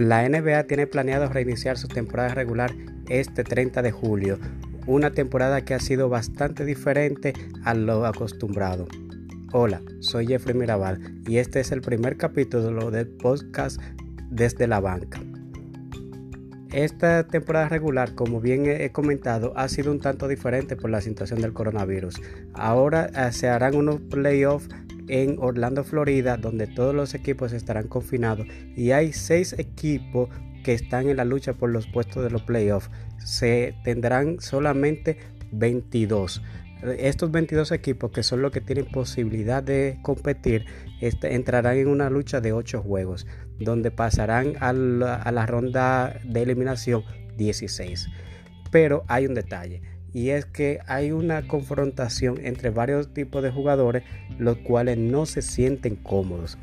La NBA tiene planeado reiniciar su temporada regular este 30 de julio, una temporada que ha sido bastante diferente a lo acostumbrado. Hola, soy Jeffrey Mirabal y este es el primer capítulo del podcast desde la banca. Esta temporada regular, como bien he comentado, ha sido un tanto diferente por la situación del coronavirus. Ahora eh, se harán unos playoffs en Orlando, Florida, donde todos los equipos estarán confinados y hay seis equipos que están en la lucha por los puestos de los playoffs. Se tendrán solamente 22. Estos 22 equipos, que son los que tienen posibilidad de competir, este, entrarán en una lucha de 8 juegos, donde pasarán a la, a la ronda de eliminación 16. Pero hay un detalle y es que hay una confrontación entre varios tipos de jugadores los cuales no se sienten cómodos.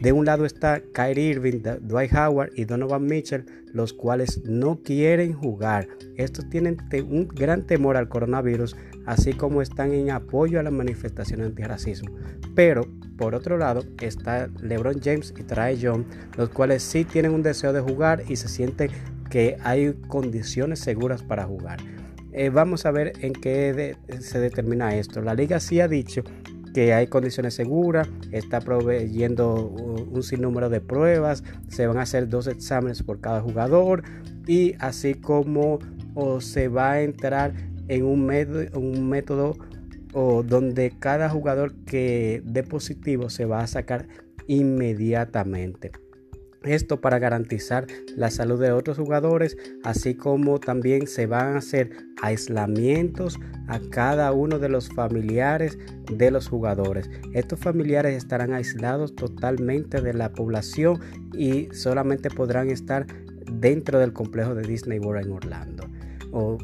De un lado está Kyrie Irving, Dwight Howard y Donovan Mitchell, los cuales no quieren jugar. Estos tienen un gran temor al coronavirus, así como están en apoyo a la manifestación antirracismo. Pero, por otro lado, está LeBron James y Trae Young, los cuales sí tienen un deseo de jugar y se sienten que hay condiciones seguras para jugar. Eh, vamos a ver en qué se determina esto. La liga sí ha dicho que hay condiciones seguras, está proveyendo un, sinnúmero de pruebas, se van a hacer dos exámenes por cada jugador y así como se va a entrar en un, un método donde cada jugador que dé positivo se va a sacar inmediatamente. Esto para garantizar la salud de otros jugadores, así como también se van a hacer aislamientos a cada uno de los familiares de los jugadores. Estos familiares estarán aislados totalmente de la población y solamente podrán estar dentro del complejo de Disney World en Orlando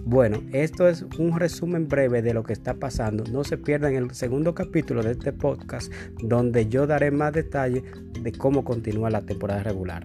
bueno, esto es un resumen breve de lo que está pasando. No se pierdan el segundo capítulo de este podcast donde yo daré más detalle de cómo continúa la temporada regular.